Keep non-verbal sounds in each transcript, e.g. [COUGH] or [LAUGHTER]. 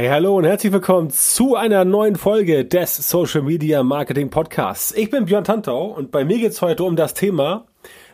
Hey, hallo und herzlich willkommen zu einer neuen Folge des Social Media Marketing Podcasts. Ich bin Björn Tantau und bei mir geht's heute um das Thema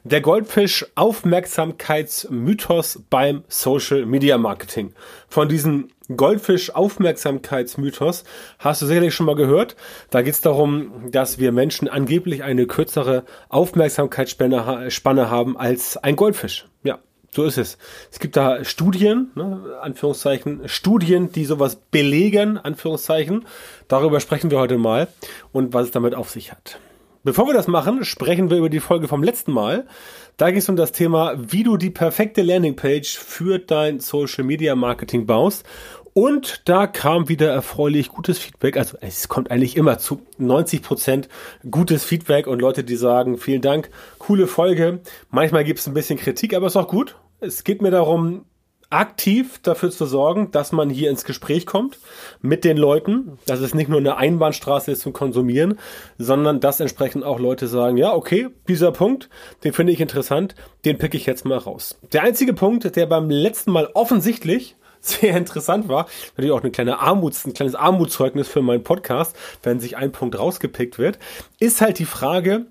der Goldfisch Aufmerksamkeitsmythos beim Social Media Marketing. Von diesem Goldfisch Aufmerksamkeitsmythos hast du sicherlich schon mal gehört. Da geht's darum, dass wir Menschen angeblich eine kürzere Aufmerksamkeitsspanne haben als ein Goldfisch. Ja, so ist es. Es gibt da Studien, ne, Anführungszeichen, Studien, die sowas belegen, Anführungszeichen. Darüber sprechen wir heute mal und was es damit auf sich hat. Bevor wir das machen, sprechen wir über die Folge vom letzten Mal. Da ging es um das Thema, wie du die perfekte Landingpage für dein Social Media Marketing baust. Und da kam wieder erfreulich gutes Feedback. Also es kommt eigentlich immer zu 90 Prozent gutes Feedback und Leute, die sagen, vielen Dank, coole Folge. Manchmal gibt es ein bisschen Kritik, aber ist auch gut. Es geht mir darum, aktiv dafür zu sorgen, dass man hier ins Gespräch kommt mit den Leuten, dass es nicht nur eine Einbahnstraße ist zum Konsumieren, sondern dass entsprechend auch Leute sagen, ja, okay, dieser Punkt, den finde ich interessant, den pick ich jetzt mal raus. Der einzige Punkt, der beim letzten Mal offensichtlich [LAUGHS] sehr interessant war, natürlich auch eine kleine Armuts, ein kleines Armutszeugnis für meinen Podcast, wenn sich ein Punkt rausgepickt wird, ist halt die Frage,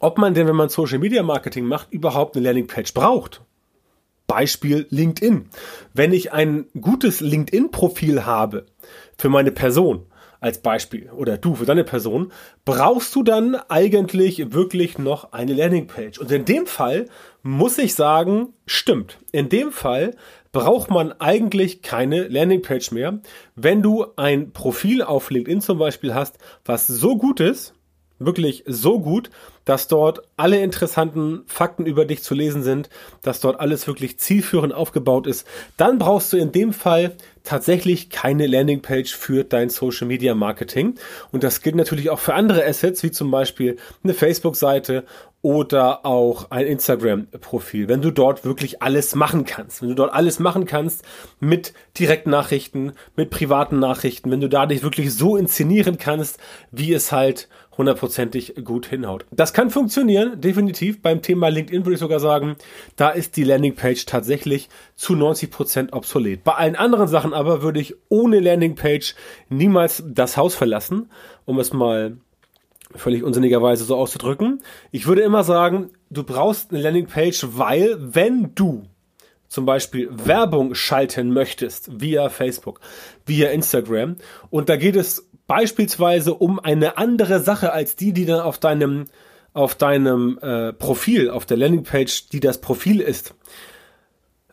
ob man denn, wenn man Social Media Marketing macht, überhaupt eine Landingpage braucht. Beispiel LinkedIn. Wenn ich ein gutes LinkedIn-Profil habe für meine Person, als Beispiel oder du für deine Person, brauchst du dann eigentlich wirklich noch eine Landingpage. Und in dem Fall muss ich sagen, stimmt. In dem Fall braucht man eigentlich keine Landingpage mehr, wenn du ein Profil auf LinkedIn zum Beispiel hast, was so gut ist, wirklich so gut, dass dort alle interessanten Fakten über dich zu lesen sind, dass dort alles wirklich zielführend aufgebaut ist, dann brauchst du in dem Fall tatsächlich keine Landingpage für dein Social Media Marketing. Und das gilt natürlich auch für andere Assets, wie zum Beispiel eine Facebook-Seite oder auch ein Instagram-Profil, wenn du dort wirklich alles machen kannst, wenn du dort alles machen kannst mit Direktnachrichten, mit privaten Nachrichten, wenn du da dich wirklich so inszenieren kannst, wie es halt hundertprozentig gut hinhaut. Das kann funktionieren, definitiv. Beim Thema LinkedIn würde ich sogar sagen, da ist die Landingpage tatsächlich zu 90 Prozent obsolet. Bei allen anderen Sachen aber würde ich ohne Landingpage niemals das Haus verlassen, um es mal völlig unsinnigerweise so auszudrücken. Ich würde immer sagen, du brauchst eine Landingpage, weil wenn du zum Beispiel Werbung schalten möchtest via Facebook, via Instagram und da geht es beispielsweise um eine andere Sache als die, die dann auf deinem auf deinem äh, Profil, auf der Landingpage, die das Profil ist,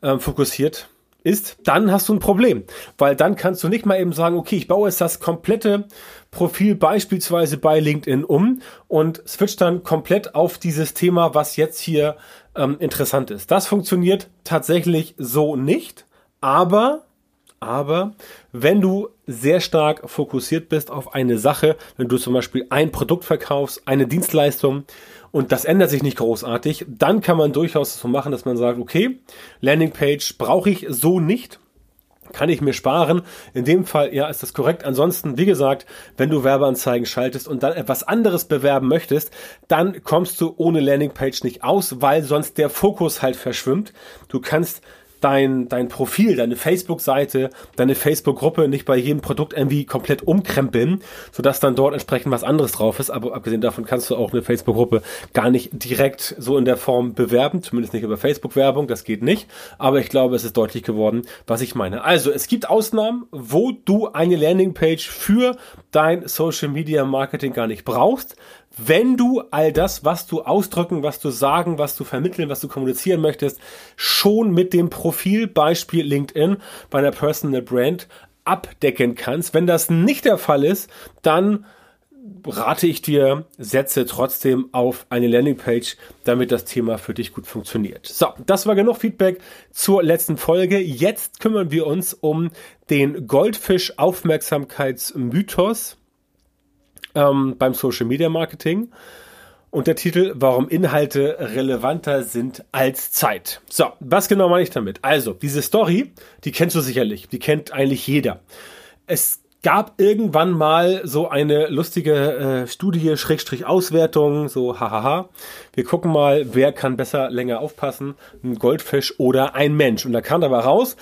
äh, fokussiert ist, dann hast du ein Problem, weil dann kannst du nicht mal eben sagen, okay, ich baue jetzt das komplette Profil beispielsweise bei LinkedIn um und switch dann komplett auf dieses Thema, was jetzt hier ähm, interessant ist. Das funktioniert tatsächlich so nicht, aber aber wenn du sehr stark fokussiert bist auf eine Sache, wenn du zum Beispiel ein Produkt verkaufst, eine Dienstleistung und das ändert sich nicht großartig, dann kann man durchaus so machen, dass man sagt, okay, Landingpage brauche ich so nicht, kann ich mir sparen. In dem Fall, ja, ist das korrekt. Ansonsten, wie gesagt, wenn du Werbeanzeigen schaltest und dann etwas anderes bewerben möchtest, dann kommst du ohne Landingpage nicht aus, weil sonst der Fokus halt verschwimmt. Du kannst dein, dein Profil, deine Facebook-Seite, deine Facebook-Gruppe nicht bei jedem Produkt irgendwie komplett umkrempeln, sodass dann dort entsprechend was anderes drauf ist. Aber abgesehen davon kannst du auch eine Facebook-Gruppe gar nicht direkt so in der Form bewerben, zumindest nicht über Facebook-Werbung, das geht nicht. Aber ich glaube, es ist deutlich geworden, was ich meine. Also, es gibt Ausnahmen, wo du eine Landingpage für dein Social Media Marketing gar nicht brauchst wenn du all das, was du ausdrücken, was du sagen, was du vermitteln, was du kommunizieren möchtest, schon mit dem Profilbeispiel LinkedIn bei einer Personal Brand abdecken kannst. Wenn das nicht der Fall ist, dann rate ich dir, setze trotzdem auf eine Landingpage, damit das Thema für dich gut funktioniert. So, das war genug Feedback zur letzten Folge. Jetzt kümmern wir uns um den Goldfisch-Aufmerksamkeitsmythos ähm, beim Social Media Marketing. Und der Titel, warum Inhalte relevanter sind als Zeit. So, was genau meine ich damit? Also, diese Story, die kennst du sicherlich, die kennt eigentlich jeder. Es gab irgendwann mal so eine lustige äh, Studie, Schrägstrich Auswertung, so hahaha. Wir gucken mal, wer kann besser länger aufpassen, ein Goldfisch oder ein Mensch. Und da kam dabei raus,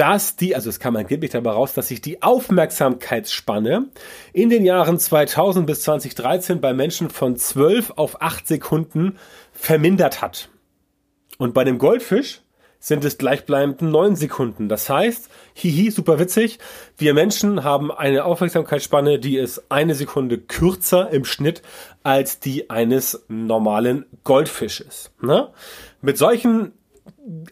dass die, also es kam angeblich dabei raus, dass sich die Aufmerksamkeitsspanne in den Jahren 2000 bis 2013 bei Menschen von 12 auf 8 Sekunden vermindert hat. Und bei dem Goldfisch sind es gleichbleibend 9 Sekunden. Das heißt, hihi, super witzig, wir Menschen haben eine Aufmerksamkeitsspanne, die ist eine Sekunde kürzer im Schnitt als die eines normalen Goldfisches. Ne? Mit solchen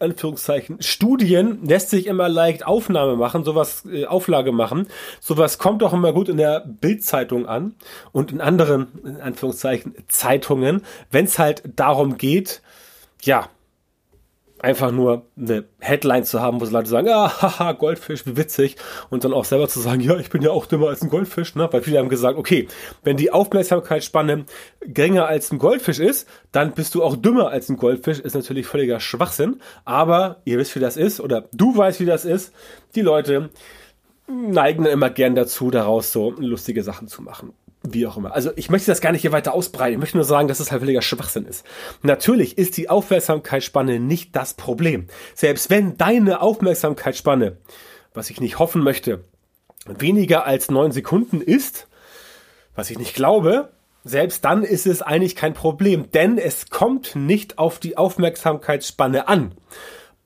Anführungszeichen Studien lässt sich immer leicht Aufnahme machen, sowas äh, Auflage machen. Sowas kommt auch immer gut in der Bildzeitung an und in anderen in Anführungszeichen Zeitungen, wenn es halt darum geht, ja, einfach nur eine Headline zu haben, wo so Leute sagen, ah, haha, Goldfisch, wie witzig. Und dann auch selber zu sagen, ja, ich bin ja auch dümmer als ein Goldfisch, ne? Weil viele haben gesagt, okay, wenn die Aufmerksamkeitsspanne geringer als ein Goldfisch ist, dann bist du auch dümmer als ein Goldfisch. Ist natürlich völliger Schwachsinn. Aber ihr wisst, wie das ist, oder du weißt, wie das ist. Die Leute neigen dann immer gern dazu, daraus so lustige Sachen zu machen wie auch immer. Also ich möchte das gar nicht hier weiter ausbreiten. Ich möchte nur sagen, dass es halt völliger Schwachsinn ist. Natürlich ist die Aufmerksamkeitsspanne nicht das Problem. Selbst wenn deine Aufmerksamkeitsspanne, was ich nicht hoffen möchte, weniger als neun Sekunden ist, was ich nicht glaube, selbst dann ist es eigentlich kein Problem, denn es kommt nicht auf die Aufmerksamkeitsspanne an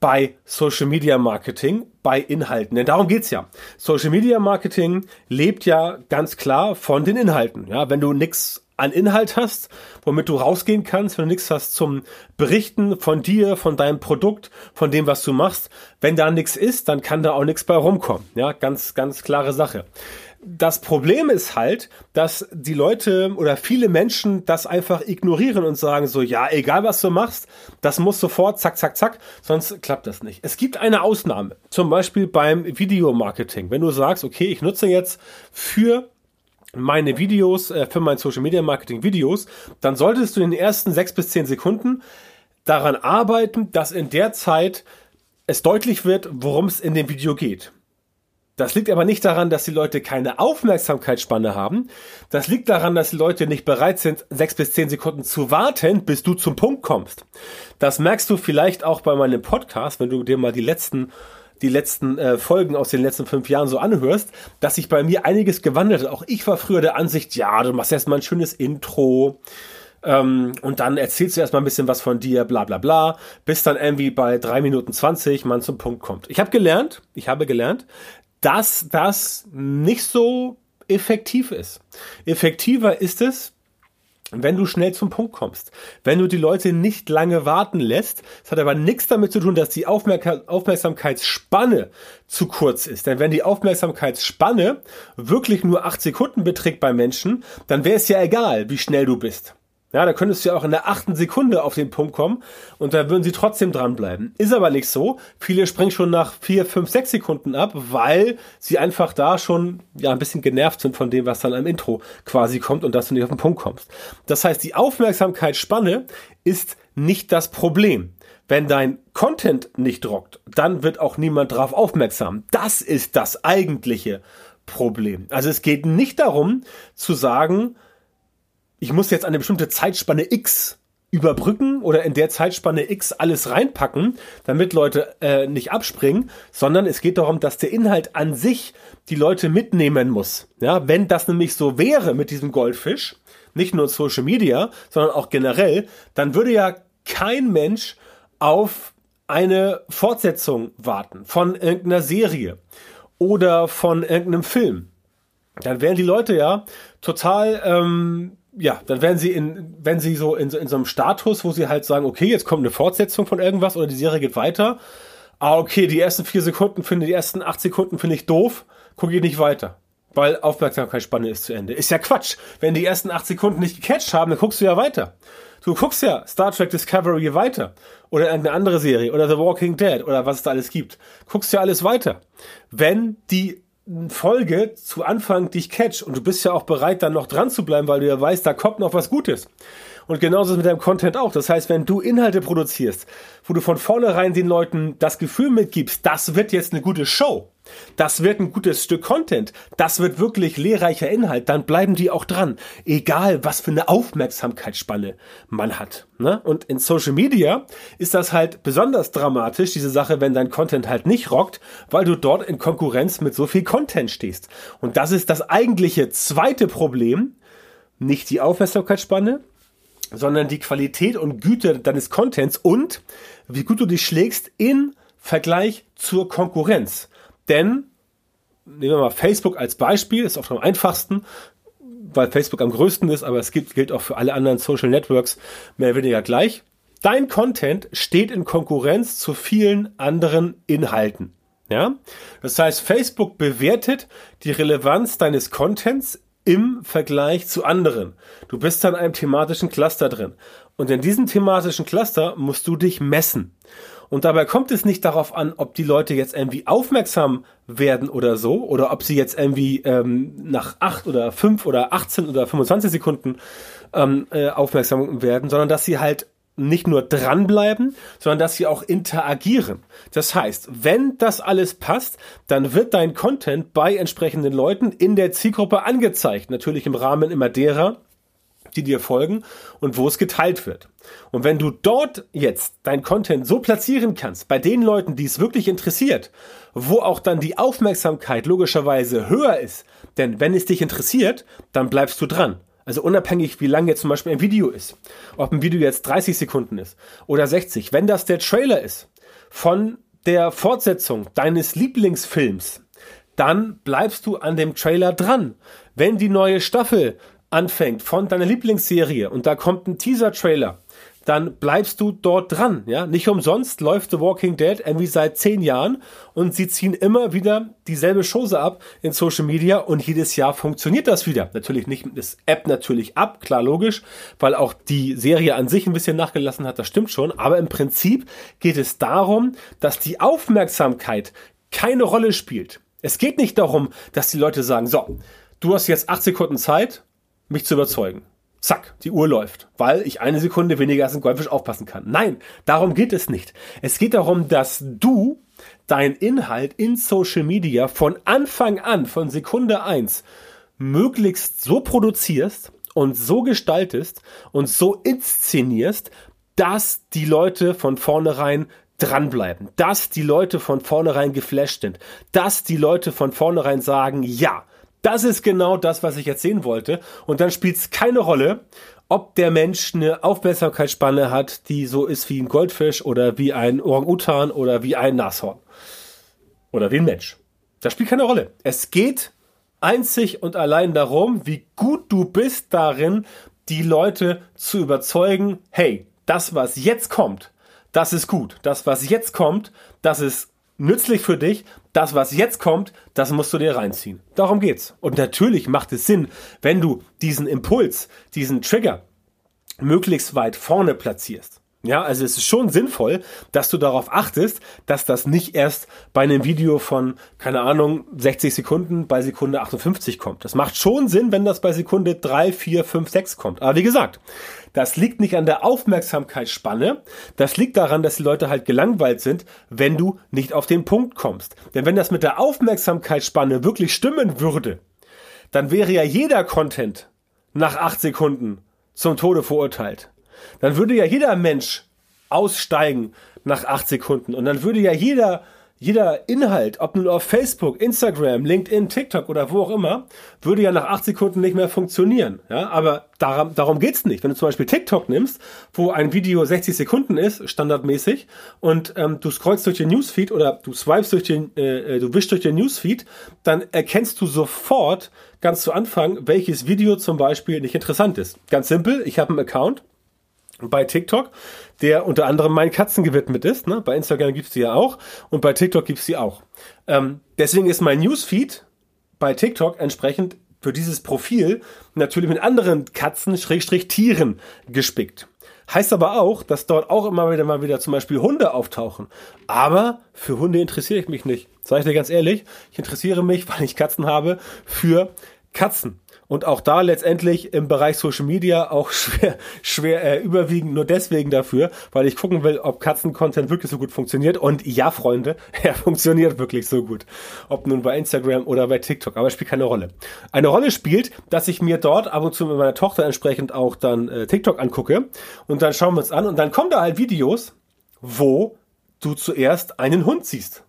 bei Social Media Marketing, bei Inhalten. Denn darum geht's ja. Social Media Marketing lebt ja ganz klar von den Inhalten. Ja, wenn du nix an Inhalt hast, womit du rausgehen kannst, wenn du nichts hast zum Berichten von dir, von deinem Produkt, von dem, was du machst, wenn da nichts ist, dann kann da auch nichts bei rumkommen. Ja, ganz, ganz klare Sache das Problem ist halt, dass die Leute oder viele Menschen das einfach ignorieren und sagen so, ja, egal was du machst, das muss sofort, zack, zack, zack, sonst klappt das nicht. Es gibt eine Ausnahme, zum Beispiel beim Videomarketing. Wenn du sagst, okay, ich nutze jetzt für meine Videos, äh, für mein Social Media Marketing Videos, dann solltest du in den ersten sechs bis zehn Sekunden daran arbeiten, dass in der Zeit es deutlich wird, worum es in dem Video geht. Das liegt aber nicht daran, dass die Leute keine Aufmerksamkeitsspanne haben. Das liegt daran, dass die Leute nicht bereit sind, sechs bis zehn Sekunden zu warten, bis du zum Punkt kommst. Das merkst du vielleicht auch bei meinem Podcast, wenn du dir mal die letzten die letzten äh, Folgen aus den letzten fünf Jahren so anhörst, dass sich bei mir einiges gewandelt hat. Auch ich war früher der Ansicht, ja, du machst erstmal ein schönes Intro, ähm, und dann erzählst du erstmal ein bisschen was von dir, bla bla bla, bis dann irgendwie bei drei Minuten zwanzig man zum Punkt kommt. Ich habe gelernt, ich habe gelernt, dass das nicht so effektiv ist. Effektiver ist es, wenn du schnell zum Punkt kommst, wenn du die Leute nicht lange warten lässt. Es hat aber nichts damit zu tun, dass die Aufmerk Aufmerksamkeitsspanne zu kurz ist. Denn wenn die Aufmerksamkeitsspanne wirklich nur acht Sekunden beträgt bei Menschen, dann wäre es ja egal, wie schnell du bist. Ja, da könntest du ja auch in der achten Sekunde auf den Punkt kommen und da würden sie trotzdem dranbleiben. Ist aber nicht so. Viele springen schon nach vier, fünf, sechs Sekunden ab, weil sie einfach da schon ja ein bisschen genervt sind von dem, was dann am Intro quasi kommt und dass du nicht auf den Punkt kommst. Das heißt, die Aufmerksamkeitsspanne ist nicht das Problem. Wenn dein Content nicht rockt, dann wird auch niemand drauf aufmerksam. Das ist das eigentliche Problem. Also es geht nicht darum zu sagen, ich muss jetzt eine bestimmte Zeitspanne X überbrücken oder in der Zeitspanne X alles reinpacken, damit Leute äh, nicht abspringen, sondern es geht darum, dass der Inhalt an sich die Leute mitnehmen muss. Ja, wenn das nämlich so wäre mit diesem Goldfisch, nicht nur Social Media, sondern auch generell, dann würde ja kein Mensch auf eine Fortsetzung warten von irgendeiner Serie oder von irgendeinem Film. Dann wären die Leute ja total ähm, ja, dann werden sie in, wenn sie so in, in so einem Status, wo sie halt sagen, okay, jetzt kommt eine Fortsetzung von irgendwas oder die Serie geht weiter. Ah, okay, die ersten vier Sekunden finde, die ersten acht Sekunden finde ich doof, gucke ich nicht weiter. Weil Aufmerksamkeitsspanne ist zu Ende. Ist ja Quatsch. Wenn die ersten acht Sekunden nicht gecatcht haben, dann guckst du ja weiter. Du guckst ja Star Trek Discovery weiter. Oder irgendeine andere Serie. Oder The Walking Dead. Oder was es da alles gibt. Guckst ja alles weiter. Wenn die Folge zu Anfang dich catch und du bist ja auch bereit, dann noch dran zu bleiben, weil du ja weißt, da kommt noch was Gutes. Und genauso ist mit deinem Content auch. Das heißt, wenn du Inhalte produzierst, wo du von vornherein den Leuten das Gefühl mitgibst, das wird jetzt eine gute Show, das wird ein gutes Stück Content, das wird wirklich lehrreicher Inhalt, dann bleiben die auch dran. Egal, was für eine Aufmerksamkeitsspanne man hat. Ne? Und in Social Media ist das halt besonders dramatisch, diese Sache, wenn dein Content halt nicht rockt, weil du dort in Konkurrenz mit so viel Content stehst. Und das ist das eigentliche zweite Problem. Nicht die Aufmerksamkeitsspanne, sondern die Qualität und Güte deines Contents und wie gut du dich schlägst in Vergleich zur Konkurrenz. Denn, nehmen wir mal Facebook als Beispiel, ist oft am einfachsten, weil Facebook am größten ist, aber es gibt, gilt auch für alle anderen Social Networks mehr oder weniger gleich. Dein Content steht in Konkurrenz zu vielen anderen Inhalten. Ja? Das heißt, Facebook bewertet die Relevanz deines Contents im Vergleich zu anderen. Du bist dann in einem thematischen Cluster drin. Und in diesem thematischen Cluster musst du dich messen. Und dabei kommt es nicht darauf an, ob die Leute jetzt irgendwie aufmerksam werden oder so, oder ob sie jetzt irgendwie ähm, nach acht oder fünf oder 18 oder 25 Sekunden ähm, äh, aufmerksam werden, sondern dass sie halt nicht nur dranbleiben, sondern dass sie auch interagieren. Das heißt, wenn das alles passt, dann wird dein Content bei entsprechenden Leuten in der Zielgruppe angezeigt. Natürlich im Rahmen immer derer, die dir folgen und wo es geteilt wird. Und wenn du dort jetzt dein Content so platzieren kannst, bei den Leuten, die es wirklich interessiert, wo auch dann die Aufmerksamkeit logischerweise höher ist, denn wenn es dich interessiert, dann bleibst du dran. Also unabhängig, wie lang jetzt zum Beispiel ein Video ist. Ob ein Video jetzt 30 Sekunden ist oder 60. Wenn das der Trailer ist von der Fortsetzung deines Lieblingsfilms, dann bleibst du an dem Trailer dran. Wenn die neue Staffel anfängt von deiner Lieblingsserie und da kommt ein Teaser-Trailer, dann bleibst du dort dran. Ja, nicht umsonst läuft The Walking Dead irgendwie seit zehn Jahren und sie ziehen immer wieder dieselbe Chose ab in Social Media und jedes Jahr funktioniert das wieder. Natürlich nicht mit das App natürlich ab, klar logisch, weil auch die Serie an sich ein bisschen nachgelassen hat. Das stimmt schon, aber im Prinzip geht es darum, dass die Aufmerksamkeit keine Rolle spielt. Es geht nicht darum, dass die Leute sagen, so, du hast jetzt acht Sekunden Zeit mich zu überzeugen. Zack, die Uhr läuft, weil ich eine Sekunde weniger als ein Goldfisch aufpassen kann. Nein, darum geht es nicht. Es geht darum, dass du dein Inhalt in Social Media von Anfang an, von Sekunde eins, möglichst so produzierst und so gestaltest und so inszenierst, dass die Leute von vornherein dranbleiben, dass die Leute von vornherein geflasht sind, dass die Leute von vornherein sagen, ja, das ist genau das, was ich jetzt sehen wollte. Und dann spielt es keine Rolle, ob der Mensch eine Aufmerksamkeitsspanne hat, die so ist wie ein Goldfisch oder wie ein Orang-Utan oder wie ein Nashorn. Oder wie ein Mensch. Das spielt keine Rolle. Es geht einzig und allein darum, wie gut du bist darin, die Leute zu überzeugen, hey, das, was jetzt kommt, das ist gut. Das, was jetzt kommt, das ist nützlich für dich. Das, was jetzt kommt, das musst du dir reinziehen. Darum geht's. Und natürlich macht es Sinn, wenn du diesen Impuls, diesen Trigger möglichst weit vorne platzierst. Ja, also es ist schon sinnvoll, dass du darauf achtest, dass das nicht erst bei einem Video von, keine Ahnung, 60 Sekunden bei Sekunde 58 kommt. Das macht schon Sinn, wenn das bei Sekunde 3, 4, 5, 6 kommt. Aber wie gesagt, das liegt nicht an der Aufmerksamkeitsspanne. Das liegt daran, dass die Leute halt gelangweilt sind, wenn du nicht auf den Punkt kommst. Denn wenn das mit der Aufmerksamkeitsspanne wirklich stimmen würde, dann wäre ja jeder Content nach 8 Sekunden zum Tode verurteilt dann würde ja jeder Mensch aussteigen nach acht Sekunden und dann würde ja jeder jeder Inhalt, ob nun auf Facebook, Instagram, LinkedIn, TikTok oder wo auch immer, würde ja nach acht Sekunden nicht mehr funktionieren. Ja, aber darum, darum geht's nicht. Wenn du zum Beispiel TikTok nimmst, wo ein Video 60 Sekunden ist, standardmäßig, und ähm, du scrollst durch den Newsfeed oder du swipes durch den, äh, äh du wischst durch den Newsfeed, dann erkennst du sofort ganz zu Anfang, welches Video zum Beispiel nicht interessant ist. Ganz simpel, ich habe einen Account, bei TikTok, der unter anderem meinen Katzen gewidmet ist. Ne? Bei Instagram gibt's die ja auch und bei TikTok gibt's die auch. Ähm, deswegen ist mein Newsfeed bei TikTok entsprechend für dieses Profil natürlich mit anderen Katzen, Schrägstrich Tieren gespickt. Heißt aber auch, dass dort auch immer wieder mal wieder zum Beispiel Hunde auftauchen. Aber für Hunde interessiere ich mich nicht. Sag ich dir ganz ehrlich, ich interessiere mich, [LAUGHS] weil ich Katzen habe, für Katzen. Und auch da letztendlich im Bereich Social Media auch [LAUGHS] schwer, schwer äh, überwiegend nur deswegen dafür, weil ich gucken will, ob Katzen-Content wirklich so gut funktioniert. Und ja, Freunde, [LAUGHS] er funktioniert wirklich so gut. Ob nun bei Instagram oder bei TikTok, aber spielt keine Rolle. Eine Rolle spielt, dass ich mir dort ab und zu mit meiner Tochter entsprechend auch dann äh, TikTok angucke und dann schauen wir uns an und dann kommen da halt Videos, wo du zuerst einen Hund siehst.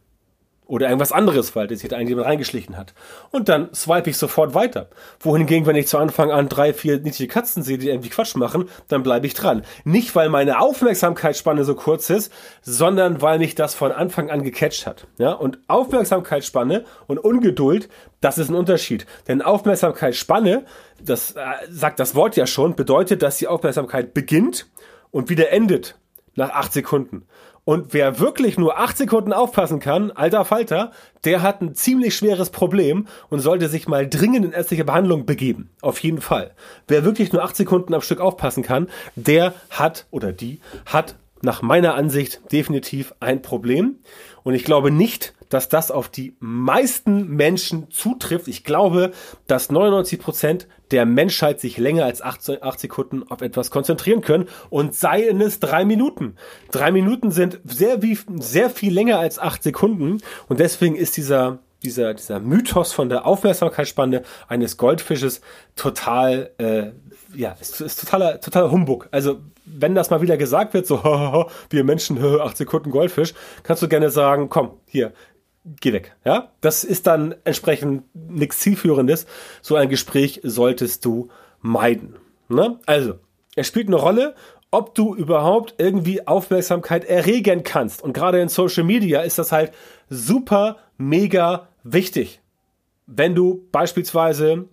Oder irgendwas anderes, weil das sich da irgendjemand reingeschlichen hat. Und dann swipe ich sofort weiter. Wohingegen, wenn ich zu Anfang an drei, vier niedliche Katzen sehe, die irgendwie Quatsch machen, dann bleibe ich dran. Nicht, weil meine Aufmerksamkeitsspanne so kurz ist, sondern weil mich das von Anfang an gecatcht hat. Ja? Und Aufmerksamkeitsspanne und Ungeduld, das ist ein Unterschied. Denn Aufmerksamkeitsspanne, das äh, sagt das Wort ja schon, bedeutet, dass die Aufmerksamkeit beginnt und wieder endet nach acht Sekunden. Und wer wirklich nur acht Sekunden aufpassen kann, alter Falter, der hat ein ziemlich schweres Problem und sollte sich mal dringend in ärztliche Behandlung begeben. Auf jeden Fall. Wer wirklich nur acht Sekunden am Stück aufpassen kann, der hat oder die hat nach meiner Ansicht definitiv ein Problem. Und ich glaube nicht, dass das auf die meisten Menschen zutrifft. Ich glaube, dass 99 Prozent der Menschheit sich länger als 8, Sekunden auf etwas konzentrieren können und seien es drei Minuten. Drei Minuten sind sehr, wie, sehr viel länger als acht Sekunden und deswegen ist dieser dieser, dieser Mythos von der Aufmerksamkeitsspanne eines Goldfisches total, äh, ja, ist, ist totaler, totaler Humbug. Also, wenn das mal wieder gesagt wird, so, [LAUGHS] wir Menschen, [LAUGHS] acht Sekunden Goldfisch, kannst du gerne sagen, komm, hier, geh weg. Ja, das ist dann entsprechend nichts zielführendes. So ein Gespräch solltest du meiden. Ne? Also, es spielt eine Rolle, ob du überhaupt irgendwie Aufmerksamkeit erregen kannst. Und gerade in Social Media ist das halt super, mega wichtig. Wenn du beispielsweise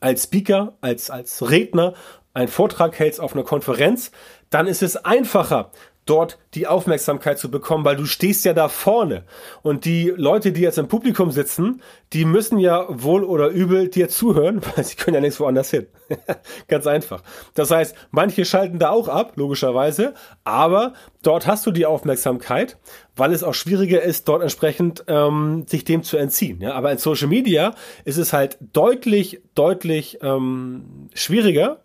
als Speaker, als, als Redner einen Vortrag hältst auf einer Konferenz, dann ist es einfacher, dort die Aufmerksamkeit zu bekommen, weil du stehst ja da vorne. Und die Leute, die jetzt im Publikum sitzen, die müssen ja wohl oder übel dir zuhören, [LAUGHS] weil sie können ja nichts woanders hin. [LAUGHS] Ganz einfach. Das heißt, manche schalten da auch ab, logischerweise, aber dort hast du die Aufmerksamkeit, weil es auch schwieriger ist, dort entsprechend ähm, sich dem zu entziehen. Ja? Aber in Social Media ist es halt deutlich, deutlich ähm, schwieriger,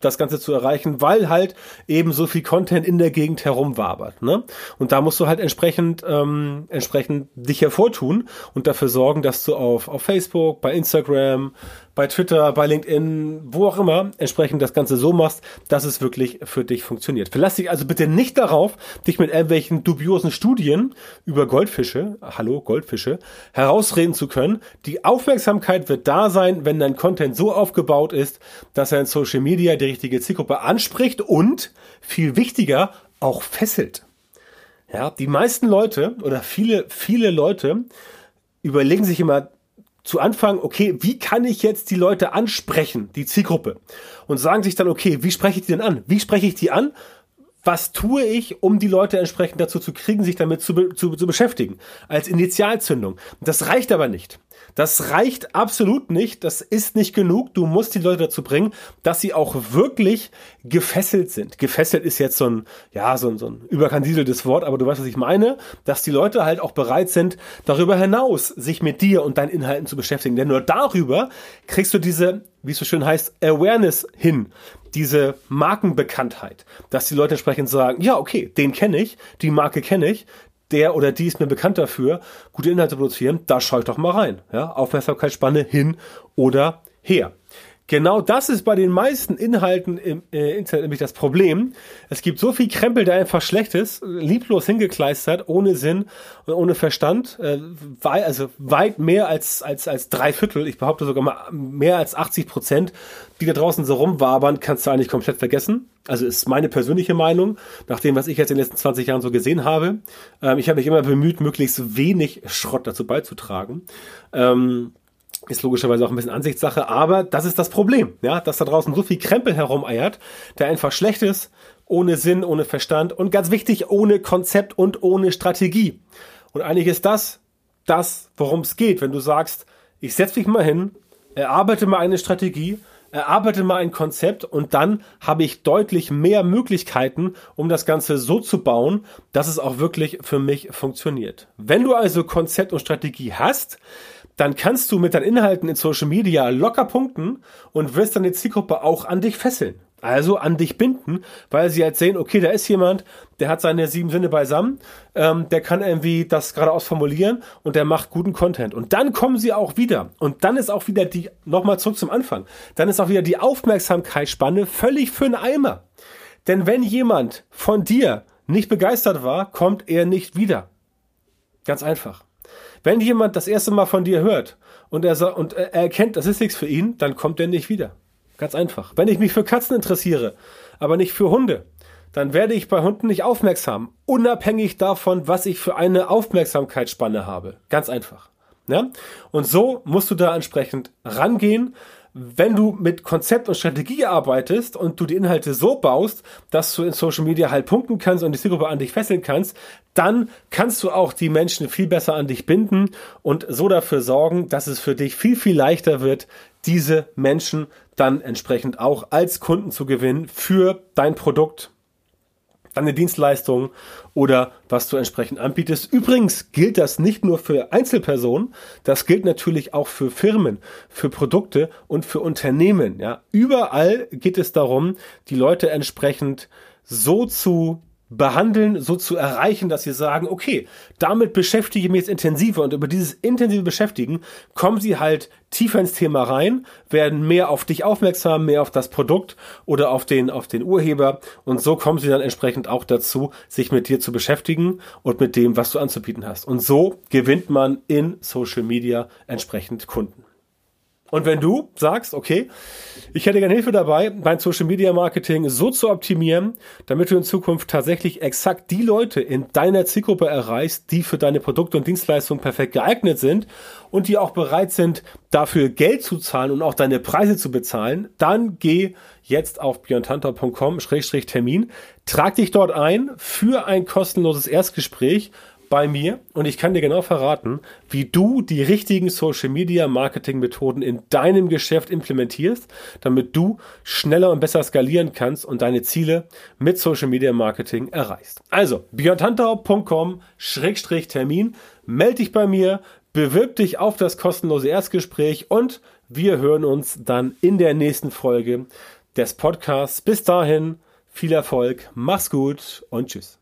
das Ganze zu erreichen, weil halt eben so viel Content in der Gegend herumwabert. Ne? Und da musst du halt entsprechend, ähm, entsprechend dich hervortun und dafür sorgen, dass du auf, auf Facebook, bei Instagram, bei Twitter, bei LinkedIn, wo auch immer, entsprechend das Ganze so machst, dass es wirklich für dich funktioniert. Verlass dich also bitte nicht darauf, dich mit irgendwelchen dubiosen Studien über Goldfische, hallo Goldfische, herausreden zu können. Die Aufmerksamkeit wird da sein, wenn dein Content so aufgebaut ist, dass er in Social Media die richtige Zielgruppe anspricht und, viel wichtiger, auch fesselt. Ja, die meisten Leute oder viele, viele Leute überlegen sich immer, zu Anfang, okay, wie kann ich jetzt die Leute ansprechen, die Zielgruppe? Und sagen sich dann, okay, wie spreche ich die denn an? Wie spreche ich die an? Was tue ich, um die Leute entsprechend dazu zu kriegen, sich damit zu, zu, zu beschäftigen? Als Initialzündung. Das reicht aber nicht. Das reicht absolut nicht. Das ist nicht genug. Du musst die Leute dazu bringen, dass sie auch wirklich gefesselt sind. Gefesselt ist jetzt so ein, ja, so ein, so ein überkandideltes Wort, aber du weißt, was ich meine. Dass die Leute halt auch bereit sind, darüber hinaus sich mit dir und deinen Inhalten zu beschäftigen. Denn nur darüber kriegst du diese, wie es so schön heißt, Awareness hin. Diese Markenbekanntheit. Dass die Leute entsprechend sagen, ja, okay, den kenne ich, die Marke kenne ich, der oder die ist mir bekannt dafür, gute Inhalte produzieren, da schaue doch mal rein. Ja? Aufmerksamkeitsspanne hin oder her. Genau das ist bei den meisten Inhalten im äh, Internet nämlich das Problem. Es gibt so viel Krempel, der einfach schlecht ist, lieblos hingekleistert, ohne Sinn und ohne Verstand. Äh, wei also weit mehr als, als, als drei Viertel, ich behaupte sogar mal mehr als 80 Prozent, die da draußen so rumwabern, kannst du eigentlich komplett vergessen. Also ist meine persönliche Meinung, nach dem, was ich jetzt in den letzten 20 Jahren so gesehen habe. Ähm, ich habe mich immer bemüht, möglichst wenig Schrott dazu beizutragen. Ähm, ist logischerweise auch ein bisschen Ansichtssache, aber das ist das Problem, ja, dass da draußen so viel Krempel herumeiert, der einfach schlecht ist, ohne Sinn, ohne Verstand und ganz wichtig, ohne Konzept und ohne Strategie. Und eigentlich ist das das, worum es geht, wenn du sagst, ich setze mich mal hin, erarbeite mal eine Strategie, erarbeite mal ein Konzept und dann habe ich deutlich mehr Möglichkeiten, um das Ganze so zu bauen, dass es auch wirklich für mich funktioniert. Wenn du also Konzept und Strategie hast, dann kannst du mit deinen Inhalten in Social Media locker punkten und wirst deine Zielgruppe auch an dich fesseln. Also an dich binden, weil sie halt sehen, okay, da ist jemand, der hat seine sieben Sinne beisammen, ähm, der kann irgendwie das geradeaus formulieren und der macht guten Content. Und dann kommen sie auch wieder. Und dann ist auch wieder die, nochmal zurück zum Anfang, dann ist auch wieder die Aufmerksamkeitsspanne völlig für einen Eimer. Denn wenn jemand von dir nicht begeistert war, kommt er nicht wieder. Ganz einfach. Wenn jemand das erste Mal von dir hört und er, und er erkennt, das ist nichts für ihn, dann kommt er nicht wieder. Ganz einfach. Wenn ich mich für Katzen interessiere, aber nicht für Hunde, dann werde ich bei Hunden nicht aufmerksam, unabhängig davon, was ich für eine Aufmerksamkeitsspanne habe. Ganz einfach. Ja? Und so musst du da entsprechend rangehen wenn du mit Konzept und Strategie arbeitest und du die Inhalte so baust, dass du in Social Media halt punkten kannst und die Zielgruppe an dich fesseln kannst, dann kannst du auch die Menschen viel besser an dich binden und so dafür sorgen, dass es für dich viel, viel leichter wird, diese Menschen dann entsprechend auch als Kunden zu gewinnen für dein Produkt deine Dienstleistung oder was du entsprechend anbietest. Übrigens gilt das nicht nur für Einzelpersonen, das gilt natürlich auch für Firmen, für Produkte und für Unternehmen. Ja, überall geht es darum, die Leute entsprechend so zu behandeln, so zu erreichen, dass sie sagen, okay, damit beschäftige ich mich jetzt intensiver und über dieses intensive Beschäftigen kommen sie halt tiefer ins Thema rein, werden mehr auf dich aufmerksam, mehr auf das Produkt oder auf den, auf den Urheber und so kommen sie dann entsprechend auch dazu, sich mit dir zu beschäftigen und mit dem, was du anzubieten hast. Und so gewinnt man in Social Media entsprechend Kunden. Und wenn du sagst, okay, ich hätte gerne Hilfe dabei, mein Social Media Marketing so zu optimieren, damit du in Zukunft tatsächlich exakt die Leute in deiner Zielgruppe erreichst, die für deine Produkte und Dienstleistungen perfekt geeignet sind und die auch bereit sind, dafür Geld zu zahlen und auch deine Preise zu bezahlen, dann geh jetzt auf björntanter.com-termin, trag dich dort ein für ein kostenloses Erstgespräch bei mir und ich kann dir genau verraten, wie du die richtigen Social Media Marketing Methoden in deinem Geschäft implementierst, damit du schneller und besser skalieren kannst und deine Ziele mit Social Media Marketing erreichst. Also, björntantau.com-termin, melde dich bei mir, bewirb dich auf das kostenlose Erstgespräch und wir hören uns dann in der nächsten Folge des Podcasts. Bis dahin, viel Erfolg, mach's gut und tschüss.